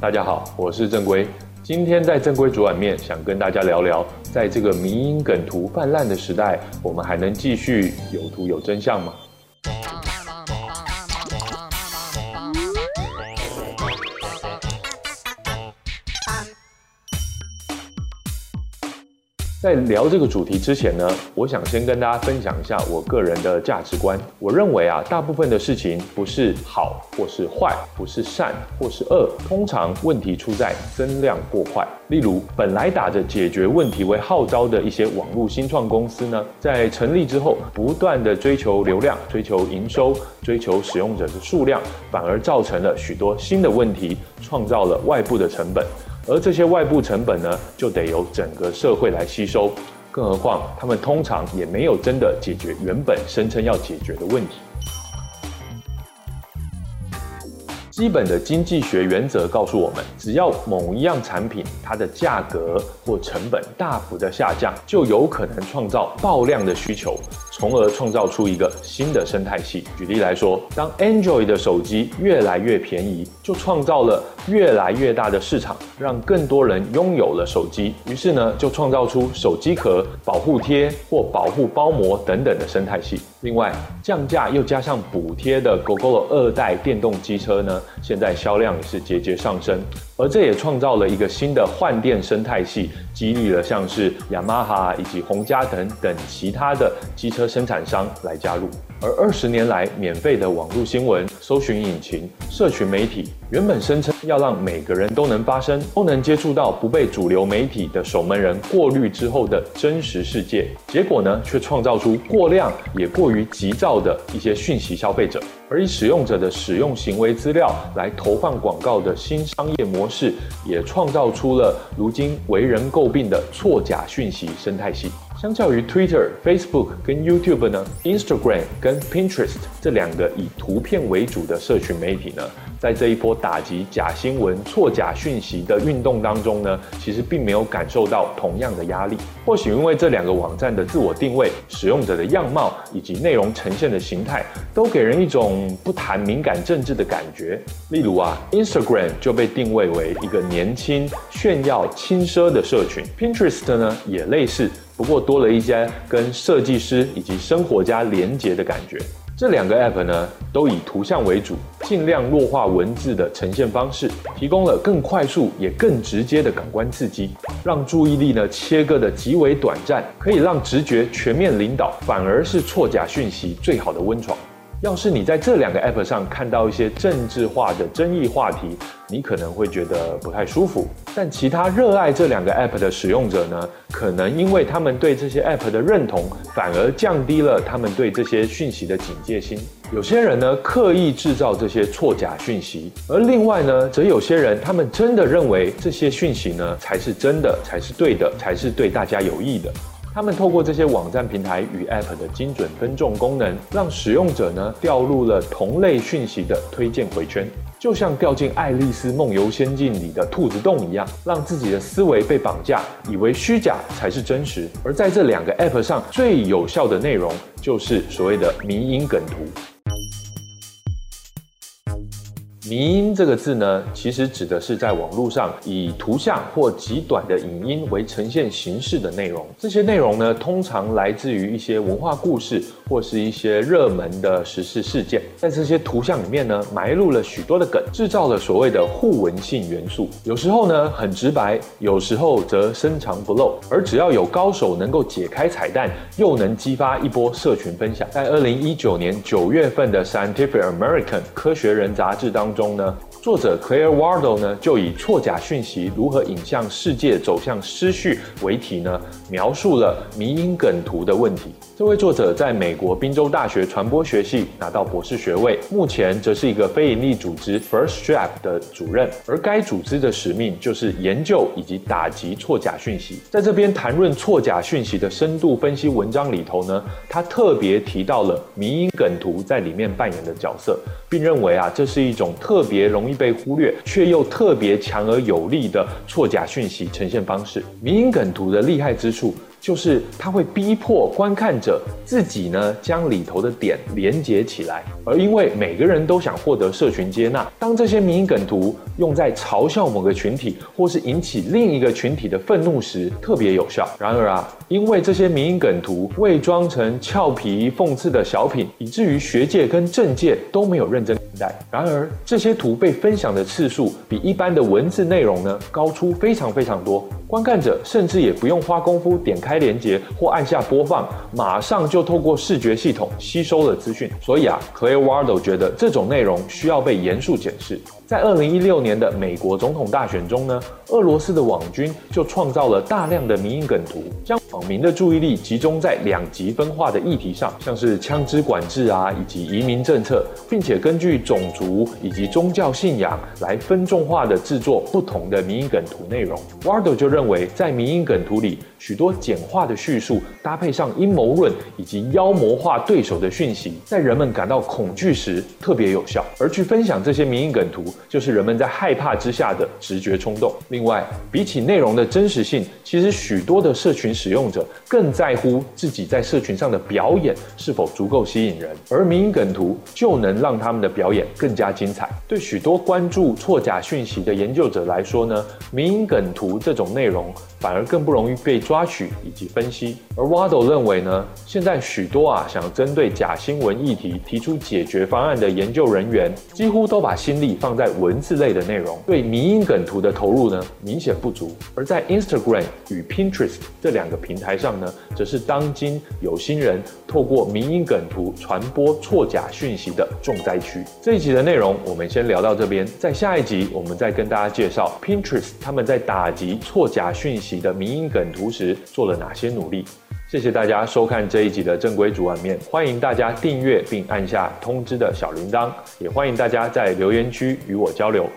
大家好，我是正规。今天在正规煮碗面，想跟大家聊聊，在这个迷因梗图泛滥的时代，我们还能继续有图有真相吗？在聊这个主题之前呢，我想先跟大家分享一下我个人的价值观。我认为啊，大部分的事情不是好或是坏，不是善或是恶，通常问题出在增量过快。例如，本来打着解决问题为号召的一些网络新创公司呢，在成立之后，不断地追求流量、追求营收、追求使用者的数量，反而造成了许多新的问题，创造了外部的成本。而这些外部成本呢，就得由整个社会来吸收，更何况他们通常也没有真的解决原本声称要解决的问题。基本的经济学原则告诉我们，只要某一样产品它的价格或成本大幅的下降，就有可能创造爆量的需求，从而创造出一个新的生态系。举例来说，当 Android 的手机越来越便宜，就创造了越来越大的市场，让更多人拥有了手机。于是呢，就创造出手机壳、保护贴或保护包膜等等的生态系。另外，降价又加上补贴的 GoGo 二代电动机车呢，现在销量也是节节上升，而这也创造了一个新的换电生态系，激励了像是雅马哈以及红加等等其他的机车生产商来加入。而二十年来，免费的网络新闻、搜寻引擎、社群媒体，原本声称要让每个人都能发声，都能接触到不被主流媒体的守门人过滤之后的真实世界，结果呢，却创造出过量也过于急躁的一些讯息消费者。而以使用者的使用行为资料来投放广告的新商业模式，也创造出了如今为人诟病的错假讯息生态系。相较于 Twitter、Facebook 跟 YouTube 呢，Instagram 跟 Pinterest 这两个以图片为主的社群媒体呢，在这一波打击假新闻、错假讯息的运动当中呢，其实并没有感受到同样的压力。或许因为这两个网站的自我定位、使用者的样貌以及内容呈现的形态，都给人一种不谈敏感政治的感觉。例如啊，Instagram 就被定位为一个年轻、炫耀、轻奢的社群，Pinterest 呢也类似。不过多了一些跟设计师以及生活家连结的感觉。这两个 App 呢，都以图像为主，尽量弱化文字的呈现方式，提供了更快速也更直接的感官刺激，让注意力呢切割的极为短暂，可以让直觉全面领导，反而是错假讯息最好的温床。要是你在这两个 App 上看到一些政治化的争议话题，你可能会觉得不太舒服。但其他热爱这两个 App 的使用者呢，可能因为他们对这些 App 的认同，反而降低了他们对这些讯息的警戒心。有些人呢，刻意制造这些错假讯息，而另外呢，则有些人他们真的认为这些讯息呢才是真的，才是对的，才是对大家有益的。他们透过这些网站平台与 App 的精准分众功能，让使用者呢掉入了同类讯息的推荐回圈，就像掉进《爱丽丝梦游仙境》里的兔子洞一样，让自己的思维被绑架，以为虚假才是真实。而在这两个 App 上，最有效的内容就是所谓的迷因梗图。迷因这个字呢，其实指的是在网络上以图像或极短的影音为呈现形式的内容。这些内容呢，通常来自于一些文化故事或是一些热门的时事事件。在这些图像里面呢，埋入了许多的梗，制造了所谓的互文性元素。有时候呢，很直白；有时候则深藏不露。而只要有高手能够解开彩蛋，又能激发一波社群分享。在二零一九年九月份的《Scientific American》科学人杂志当中。中呢，作者 Claire Wardle 呢就以错假讯息如何引向世界走向失序为题呢，描述了迷因梗图的问题。这位作者在美国宾州大学传播学系拿到博士学位，目前则是一个非营利组织 First Draft 的主任，而该组织的使命就是研究以及打击错假讯息。在这边谈论错假讯息的深度分析文章里头呢，他特别提到了迷因梗图在里面扮演的角色，并认为啊，这是一种特别容易被忽略却又特别强而有力的错假讯息呈现方式。迷因梗图的厉害之处。就是它会逼迫观看者自己呢将里头的点连接起来，而因为每个人都想获得社群接纳，当这些迷因梗图用在嘲笑某个群体或是引起另一个群体的愤怒时，特别有效。然而啊，因为这些迷因梗图伪装成俏皮讽刺的小品，以至于学界跟政界都没有认真看待。然而这些图被分享的次数比一般的文字内容呢高出非常非常多。观看者甚至也不用花功夫点开开连接或按下播放，马上就透过视觉系统吸收了资讯。所以啊，Clay Wardle 觉得这种内容需要被严肃检视。在二零一六年的美国总统大选中呢，俄罗斯的网军就创造了大量的迷因梗图，将网民的注意力集中在两极分化的议题上，像是枪支管制啊，以及移民政策，并且根据种族以及宗教信仰来分众化的制作不同的迷因梗图内容。Wardle 就认为，在迷因梗图里，许多简化的叙述搭配上阴谋论以及妖魔化对手的讯息，在人们感到恐惧时特别有效，而去分享这些迷因梗图。就是人们在害怕之下的直觉冲动。另外，比起内容的真实性，其实许多的社群使用者更在乎自己在社群上的表演是否足够吸引人，而迷因梗图就能让他们的表演更加精彩。对许多关注错假讯息的研究者来说呢，迷因梗图这种内容反而更不容易被抓取以及分析。而 Waddle 认为呢，现在许多啊想针对假新闻议题提出解决方案的研究人员，几乎都把心力放在文字类的内容，对迷因梗图的投入呢明显不足。而在 Instagram 与 Pinterest 这两个平台上呢，则是当今有心人透过迷因梗图传播错假讯息的重灾区。这一集的内容我们先聊到这边，在下一集我们再跟大家介绍 Pinterest 他们在打击错假讯息的迷因梗图时做了哪些努力。谢谢大家收看这一集的正规主碗面，欢迎大家订阅并按下通知的小铃铛，也欢迎大家在留言区与我交流。